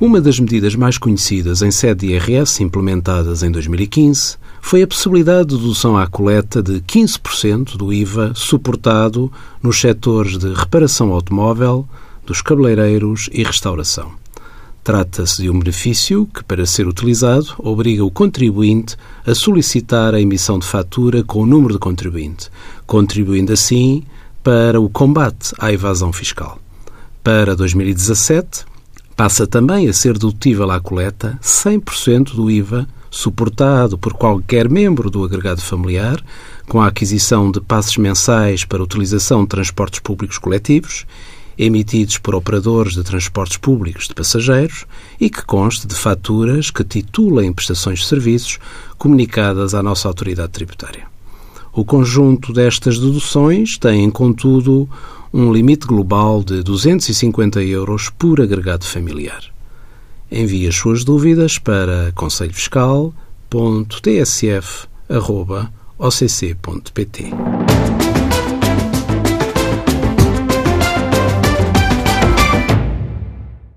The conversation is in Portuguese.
Uma das medidas mais conhecidas em sede de IRS, implementadas em 2015, foi a possibilidade de dedução à coleta de 15% do IVA suportado nos setores de reparação automóvel, dos cabeleireiros e restauração. Trata-se de um benefício que, para ser utilizado, obriga o contribuinte a solicitar a emissão de fatura com o número de contribuinte, contribuindo assim para o combate à evasão fiscal. Para 2017, passa também a ser dedutível à coleta 100% do IVA suportado por qualquer membro do agregado familiar, com a aquisição de passes mensais para utilização de transportes públicos coletivos, emitidos por operadores de transportes públicos de passageiros e que conste de faturas que titulem prestações de serviços comunicadas à nossa autoridade tributária. O conjunto destas deduções tem, contudo, um limite global de 250 euros por agregado familiar. Envie as suas dúvidas para conselhofiscal.tsf.occ.pt.